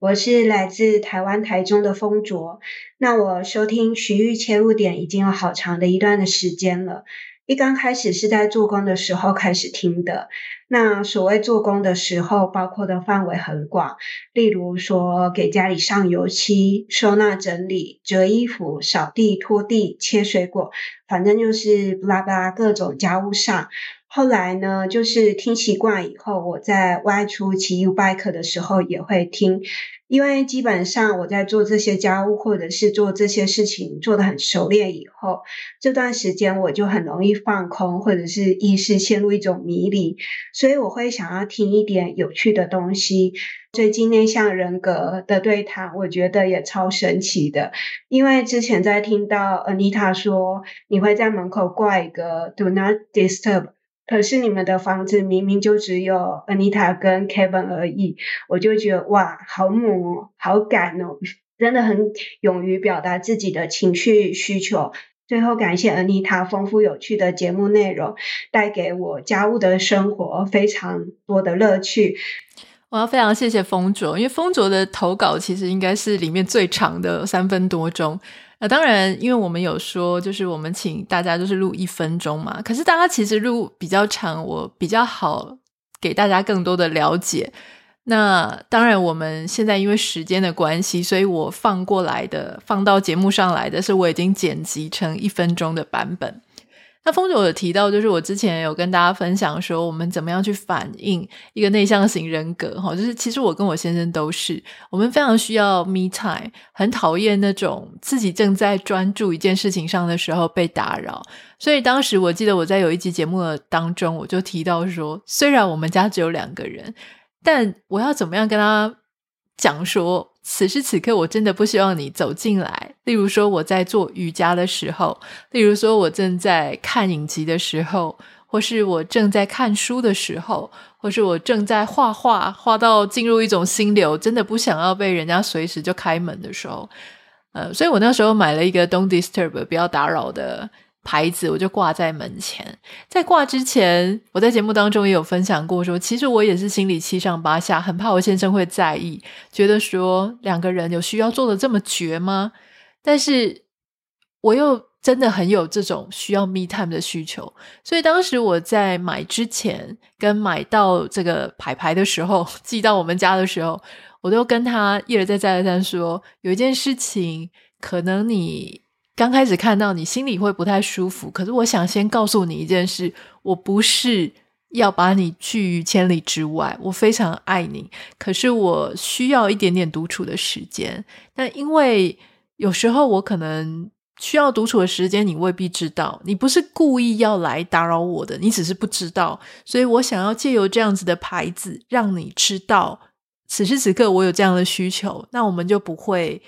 我是来自台湾台中的风卓。那我收听徐玉切入点已经有好长的一段的时间了。一刚开始是在做工的时候开始听的。那所谓做工的时候，包括的范围很广，例如说给家里上油漆、收纳整理、折衣服、扫地、拖地、切水果，反正就是巴拉巴拉各种家务上。后来呢，就是听习惯以后，我在外出骑 U-bike 的时候也会听，因为基本上我在做这些家务或者是做这些事情做得很熟练以后，这段时间我就很容易放空，或者是意识陷入一种迷离，所以我会想要听一点有趣的东西。最近内向人格的对谈，我觉得也超神奇的，因为之前在听到 Anita 说你会在门口挂一个 Do Not Disturb。可是你们的房子明明就只有 Anita 跟 Kevin 而已，我就觉得哇，好猛哦，好敢哦，真的很勇于表达自己的情绪需求。最后感谢 Anita 丰富有趣的节目内容，带给我家务的生活非常多的乐趣。我要非常谢谢风卓，因为风卓的投稿其实应该是里面最长的三分多钟。那当然，因为我们有说，就是我们请大家就是录一分钟嘛。可是大家其实录比较长，我比较好给大家更多的了解。那当然，我们现在因为时间的关系，所以我放过来的，放到节目上来的是我已经剪辑成一分钟的版本。那丰卓有提到，就是我之前有跟大家分享说，我们怎么样去反映一个内向型人格哈，就是其实我跟我先生都是，我们非常需要 me time，很讨厌那种自己正在专注一件事情上的时候被打扰。所以当时我记得我在有一集节目当中，我就提到说，虽然我们家只有两个人，但我要怎么样跟他讲说，此时此刻，我真的不希望你走进来。例如说，我在做瑜伽的时候，例如说我正在看影集的时候，或是我正在看书的时候，或是我正在画画，画到进入一种心流，真的不想要被人家随时就开门的时候。呃，所以我那时候买了一个 “Don't Disturb”，不要打扰的。牌子我就挂在门前，在挂之前，我在节目当中也有分享过说，其实我也是心里七上八下，很怕我先生会在意，觉得说两个人有需要做的这么绝吗？但是我又真的很有这种需要 me time 的需求，所以当时我在买之前跟买到这个牌牌的时候，寄到我们家的时候，我都跟他一而再再而三说，有一件事情可能你。刚开始看到你心里会不太舒服，可是我想先告诉你一件事，我不是要把你拒于千里之外。我非常爱你，可是我需要一点点独处的时间。但因为有时候我可能需要独处的时间，你未必知道。你不是故意要来打扰我的，你只是不知道。所以我想要借由这样子的牌子，让你知道此时此刻我有这样的需求，那我们就不会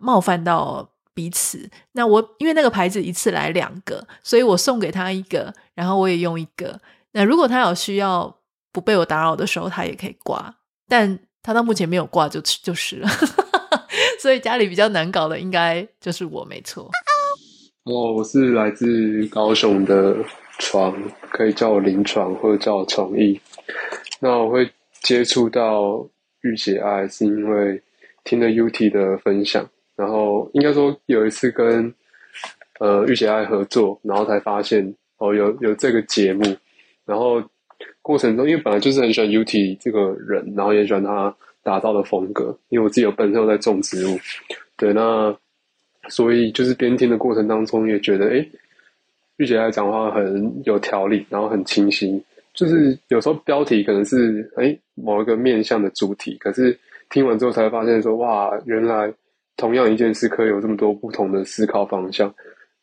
冒犯到彼此。那我因为那个牌子一次来两个，所以我送给他一个，然后我也用一个。那如果他有需要不被我打扰的时候，他也可以挂。但他到目前没有挂，就就是了。所以家里比较难搞的，应该就是我，没错。哦，我是来自高雄的床，可以叫我临床，或者叫我床艺。那我会接触到御姐爱，是因为听了 UT 的分享。然后应该说有一次跟呃御姐爱合作，然后才发现哦有有这个节目，然后过程中因为本来就是很喜欢 UT 这个人，然后也喜欢他打造的风格，因为我自己有本身有在种植物，对，那所以就是边听的过程当中也觉得诶御姐爱讲话很有条理，然后很清晰，就是有时候标题可能是诶某一个面向的主题，可是听完之后才发现说哇原来。同样一件事可以有这么多不同的思考方向。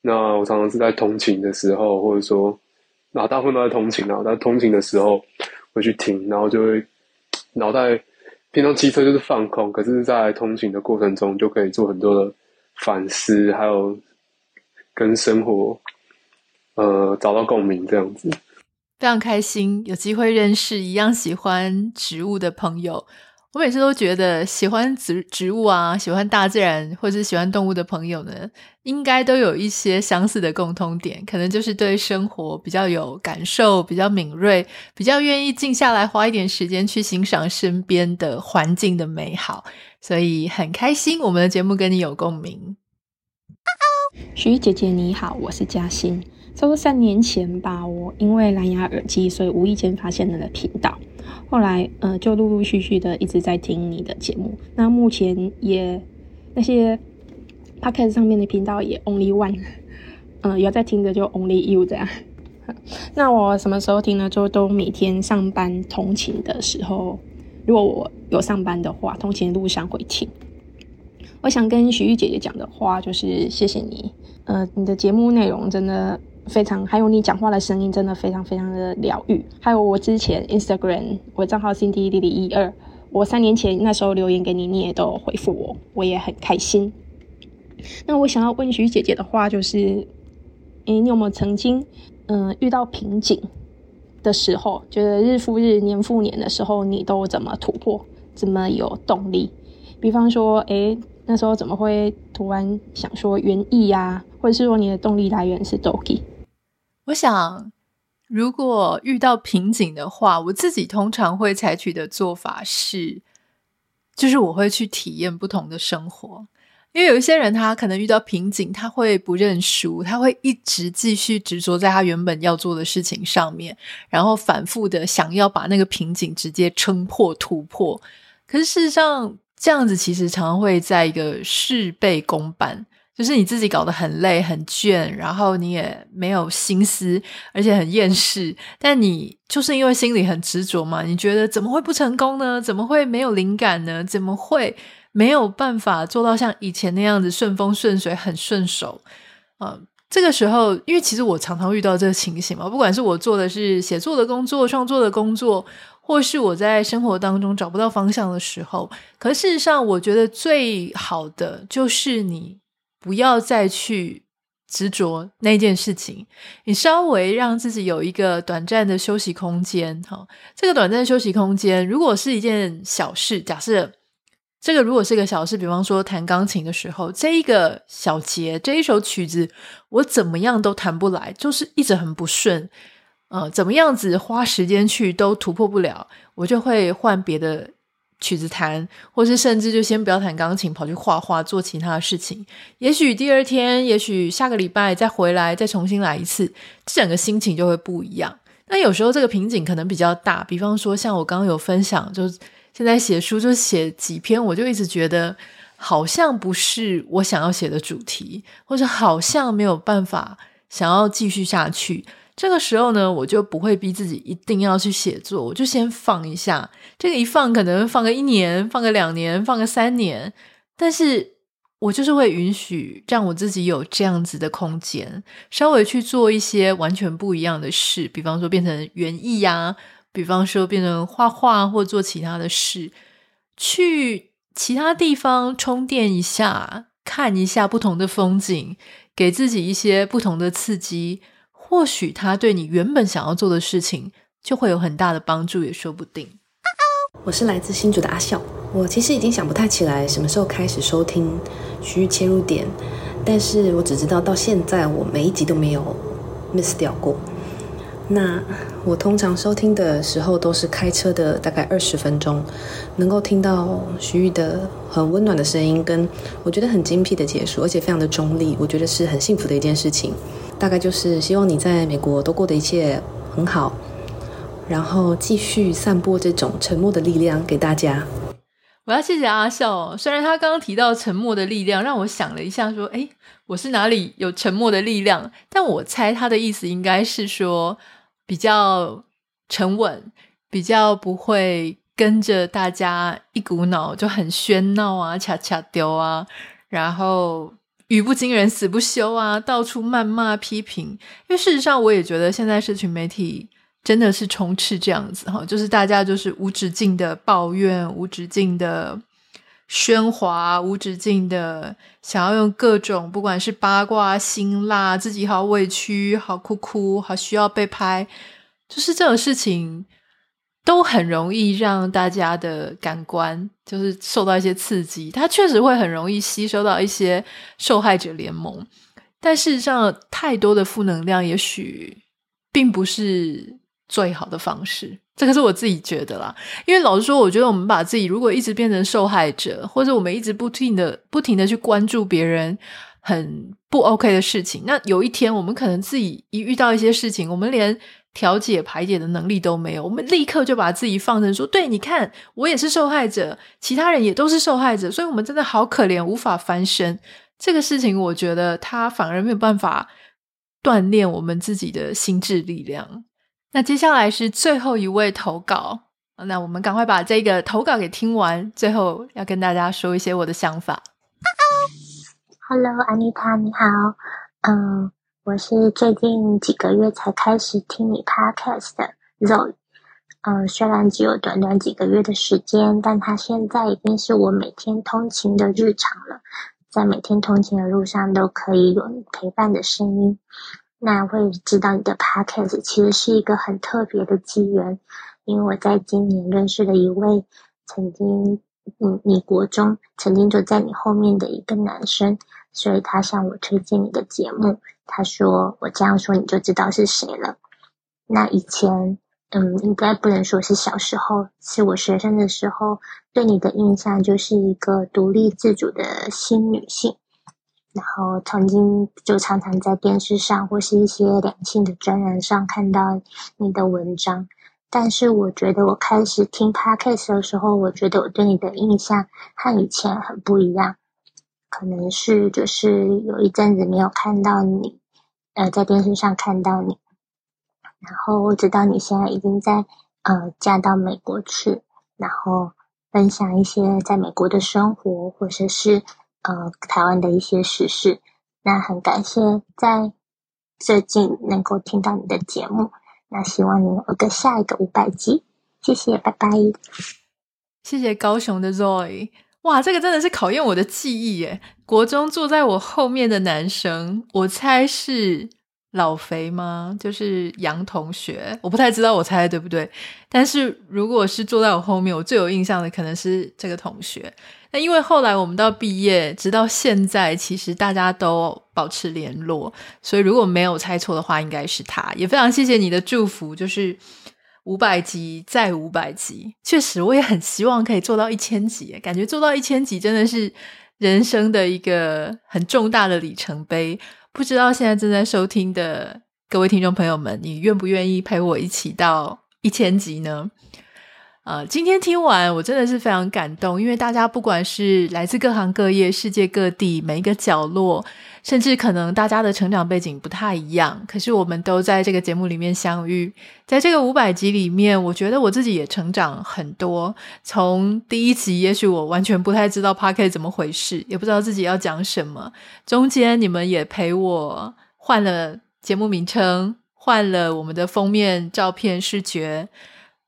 那我常常是在通勤的时候，或者说，那大部分都在通勤啊。在通勤的时候会去听，然后就会脑袋平常骑车就是放空，可是，在通勤的过程中就可以做很多的反思，还有跟生活呃找到共鸣，这样子。非常开心有机会认识一样喜欢植物的朋友。我每次都觉得，喜欢植植物啊，喜欢大自然，或者是喜欢动物的朋友呢，应该都有一些相似的共通点，可能就是对生活比较有感受，比较敏锐，比较愿意静下来花一点时间去欣赏身边的环境的美好，所以很开心我们的节目跟你有共鸣。徐姐姐你好，我是嘉欣。差不多三年前吧，我因为蓝牙耳机，所以无意间发现了你的频道。后来，呃，就陆陆续续的一直在听你的节目。那目前也那些 podcast 上面的频道也 only one，嗯、呃，有在听的就 only you 这样。那我什么时候听呢？就都每天上班通勤的时候，如果我有上班的话，通勤路上会听。我想跟徐玉姐姐讲的话就是谢谢你，呃，你的节目内容真的。非常，还有你讲话的声音真的非常非常的疗愈。还有我之前 Instagram 我账号 Cindy 莉莉一二，我三年前那时候留言给你，你也都有回复我，我也很开心。那我想要问徐姐姐的话就是，诶，你有没有曾经嗯、遇到瓶颈的时候，觉得日复日、年复年的时候，你都怎么突破，怎么有动力？比方说，诶，那时候怎么会突然想说园艺呀，或者是说你的动力来源是 Doki？我想，如果遇到瓶颈的话，我自己通常会采取的做法是，就是我会去体验不同的生活。因为有一些人，他可能遇到瓶颈，他会不认输，他会一直继续执着在他原本要做的事情上面，然后反复的想要把那个瓶颈直接撑破突破。可是事实上，这样子其实常常会在一个事倍功半。就是你自己搞得很累很倦，然后你也没有心思，而且很厌世。但你就是因为心里很执着嘛，你觉得怎么会不成功呢？怎么会没有灵感呢？怎么会没有办法做到像以前那样子顺风顺水、很顺手？啊、嗯，这个时候，因为其实我常常遇到这个情形嘛，不管是我做的是写作的工作、创作的工作，或是我在生活当中找不到方向的时候，可事实上，我觉得最好的就是你。不要再去执着那件事情，你稍微让自己有一个短暂的休息空间。哈，这个短暂休息空间，如果是一件小事，假设这个如果是一个小事，比方说弹钢琴的时候，这一个小节，这一首曲子，我怎么样都弹不来，就是一直很不顺。呃，怎么样子花时间去都突破不了，我就会换别的。曲子弹，或是甚至就先不要弹钢琴，跑去画画，做其他的事情。也许第二天，也许下个礼拜再回来，再重新来一次，整个心情就会不一样。那有时候这个瓶颈可能比较大，比方说像我刚刚有分享，就现在写书就写几篇，我就一直觉得好像不是我想要写的主题，或者好像没有办法想要继续下去。这个时候呢，我就不会逼自己一定要去写作，我就先放一下。这个一放，可能放个一年，放个两年，放个三年，但是我就是会允许让我自己有这样子的空间，稍微去做一些完全不一样的事，比方说变成园艺呀，比方说变成画画或做其他的事，去其他地方充电一下，看一下不同的风景，给自己一些不同的刺激。或许它对你原本想要做的事情就会有很大的帮助，也说不定。我是来自新竹的阿笑，我其实已经想不太起来什么时候开始收听徐豫切入点，但是我只知道到现在我每一集都没有 miss 掉过。那我通常收听的时候都是开车的大概二十分钟，能够听到徐玉的很温暖的声音，跟我觉得很精辟的解说，而且非常的中立，我觉得是很幸福的一件事情。大概就是希望你在美国都过得一切很好，然后继续散播这种沉默的力量给大家。我要谢谢阿笑，虽然他刚刚提到沉默的力量，让我想了一下，说：“诶，我是哪里有沉默的力量？”但我猜他的意思应该是说比较沉稳，比较不会跟着大家一股脑就很喧闹啊、恰恰丢啊，然后。语不惊人死不休啊，到处谩骂批评。因为事实上，我也觉得现在社群媒体真的是充斥这样子哈，就是大家就是无止境的抱怨，无止境的喧哗，无止境的想要用各种不管是八卦、辛辣，自己好委屈、好哭哭、好需要被拍，就是这种事情。都很容易让大家的感官就是受到一些刺激，它确实会很容易吸收到一些受害者联盟。但事实上，太多的负能量也许并不是最好的方式。这个是我自己觉得啦。因为老实说，我觉得我们把自己如果一直变成受害者，或者我们一直不停的、不停的去关注别人很不 OK 的事情，那有一天我们可能自己一遇到一些事情，我们连调解排解的能力都没有，我们立刻就把自己放成说：“对，你看，我也是受害者，其他人也都是受害者，所以我们真的好可怜，无法翻身。”这个事情，我觉得他反而没有办法锻炼我们自己的心智力量。那接下来是最后一位投稿，那我们赶快把这个投稿给听完，最后要跟大家说一些我的想法。Hello，安妮塔，你好，嗯。我是最近几个月才开始听你 podcast 的 Zoe，嗯，虽然只有短短几个月的时间，但它现在已经是我每天通勤的日常了。在每天通勤的路上都可以有你陪伴的声音。那会知道你的 podcast 其实是一个很特别的机缘，因为我在今年认识了一位曾经，嗯，你国中曾经就在你后面的一个男生，所以他向我推荐你的节目。他说：“我这样说你就知道是谁了。”那以前，嗯，应该不能说是小时候，是我学生的时候，对你的印象就是一个独立自主的新女性。然后曾经就常常在电视上或是一些两性的专栏上看到你的文章。但是我觉得我开始听 Podcast 的时候，我觉得我对你的印象和以前很不一样。可能是就是有一阵子没有看到你，呃，在电视上看到你，然后我知道你现在已经在呃嫁到美国去，然后分享一些在美国的生活，或者是呃台湾的一些时事。那很感谢在最近能够听到你的节目，那希望你有个下一个五百集，谢谢，拜拜。谢谢高雄的 Roy，。哇，这个真的是考验我的记忆耶！国中坐在我后面的男生，我猜是老肥吗？就是杨同学，我不太知道，我猜对不对？但是如果是坐在我后面，我最有印象的可能是这个同学。那因为后来我们到毕业，直到现在，其实大家都保持联络，所以如果没有猜错的话，应该是他。也非常谢谢你的祝福，就是。五百集再五百集，确实我也很希望可以做到一千集，感觉做到一千集真的是人生的一个很重大的里程碑。不知道现在正在收听的各位听众朋友们，你愿不愿意陪我一起到一千集呢？呃，今天听完我真的是非常感动，因为大家不管是来自各行各业、世界各地每一个角落。甚至可能大家的成长背景不太一样，可是我们都在这个节目里面相遇。在这个五百集里面，我觉得我自己也成长很多。从第一集，也许我完全不太知道 Parker 怎么回事，也不知道自己要讲什么。中间你们也陪我换了节目名称，换了我们的封面照片视觉。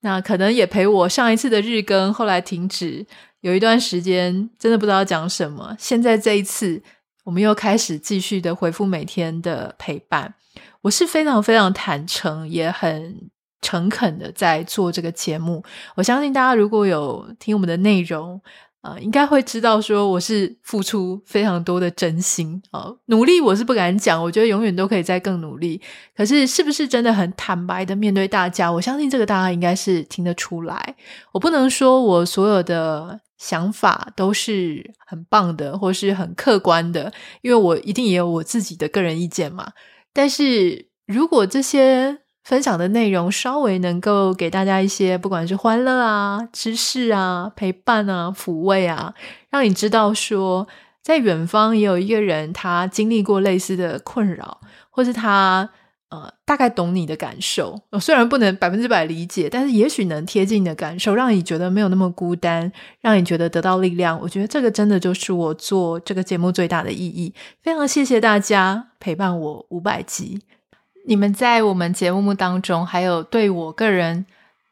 那可能也陪我上一次的日更，后来停止，有一段时间真的不知道讲什么。现在这一次。我们又开始继续的回复每天的陪伴，我是非常非常坦诚，也很诚恳的在做这个节目。我相信大家如果有听我们的内容，呃，应该会知道说我是付出非常多的真心啊，努力我是不敢讲，我觉得永远都可以再更努力。可是是不是真的很坦白的面对大家？我相信这个大家应该是听得出来。我不能说我所有的。想法都是很棒的，或是很客观的，因为我一定也有我自己的个人意见嘛。但是如果这些分享的内容稍微能够给大家一些，不管是欢乐啊、知识啊、陪伴啊、抚慰啊，让你知道说，在远方也有一个人，他经历过类似的困扰，或是他。呃，大概懂你的感受，虽然不能百分之百理解，但是也许能贴近你的感受，让你觉得没有那么孤单，让你觉得得到力量。我觉得这个真的就是我做这个节目最大的意义。非常谢谢大家陪伴我五百集，你们在我们节目当中，还有对我个人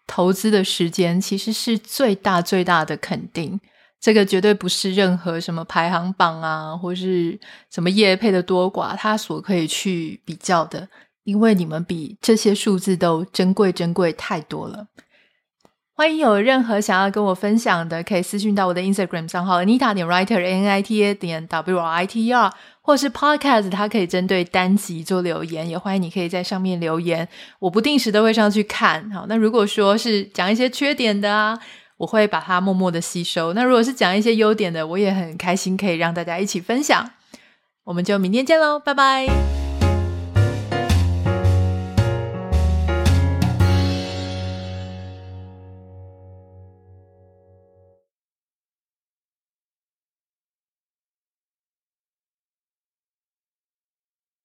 投资的时间，其实是最大最大的肯定。这个绝对不是任何什么排行榜啊，或是什么业配的多寡，它所可以去比较的。因为你们比这些数字都珍贵珍贵太多了。欢迎有任何想要跟我分享的，可以私讯到我的 Instagram 账号 Anita 点 Writer N I T A 点 W R I T R，或是 Podcast，它可以针对单集做留言，也欢迎你可以在上面留言，我不定时都会上去看。好，那如果说是讲一些缺点的啊，我会把它默默的吸收。那如果是讲一些优点的，我也很开心可以让大家一起分享。我们就明天见喽，拜拜。